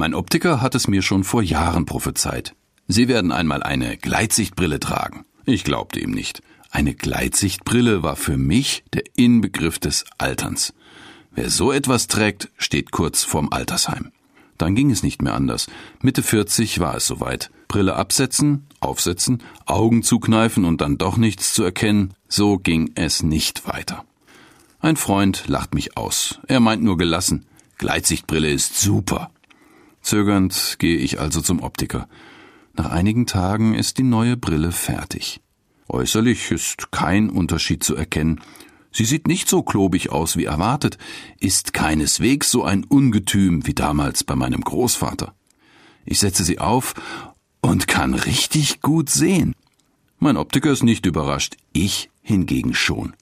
Mein Optiker hat es mir schon vor Jahren prophezeit. Sie werden einmal eine Gleitsichtbrille tragen. Ich glaubte ihm nicht. Eine Gleitsichtbrille war für mich der Inbegriff des Alterns. Wer so etwas trägt, steht kurz vorm Altersheim. Dann ging es nicht mehr anders. Mitte 40 war es soweit. Brille absetzen, aufsetzen, Augen zukneifen und dann doch nichts zu erkennen, so ging es nicht weiter. Ein Freund lacht mich aus. Er meint nur gelassen. Gleitsichtbrille ist super. Zögernd gehe ich also zum Optiker. Nach einigen Tagen ist die neue Brille fertig. Äußerlich ist kein Unterschied zu erkennen. Sie sieht nicht so klobig aus wie erwartet, ist keineswegs so ein Ungetüm wie damals bei meinem Großvater. Ich setze sie auf und kann richtig gut sehen. Mein Optiker ist nicht überrascht, ich hingegen schon.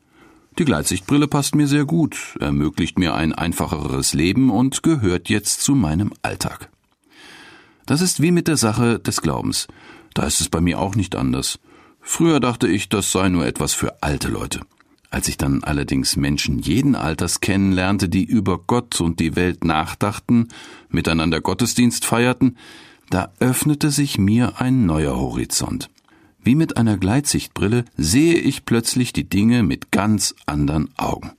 Die Gleitsichtbrille passt mir sehr gut, ermöglicht mir ein einfacheres Leben und gehört jetzt zu meinem Alltag. Das ist wie mit der Sache des Glaubens. Da ist es bei mir auch nicht anders. Früher dachte ich, das sei nur etwas für alte Leute. Als ich dann allerdings Menschen jeden Alters kennenlernte, die über Gott und die Welt nachdachten, miteinander Gottesdienst feierten, da öffnete sich mir ein neuer Horizont. Wie mit einer Gleitsichtbrille sehe ich plötzlich die Dinge mit ganz anderen Augen.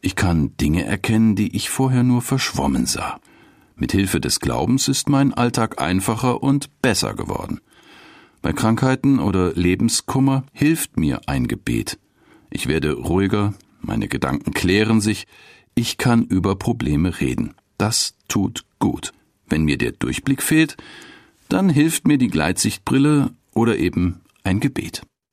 Ich kann Dinge erkennen, die ich vorher nur verschwommen sah. Mit Hilfe des Glaubens ist mein Alltag einfacher und besser geworden. Bei Krankheiten oder Lebenskummer hilft mir ein Gebet. Ich werde ruhiger, meine Gedanken klären sich, ich kann über Probleme reden. Das tut gut. Wenn mir der Durchblick fehlt, dann hilft mir die Gleitsichtbrille oder eben ein Gebet.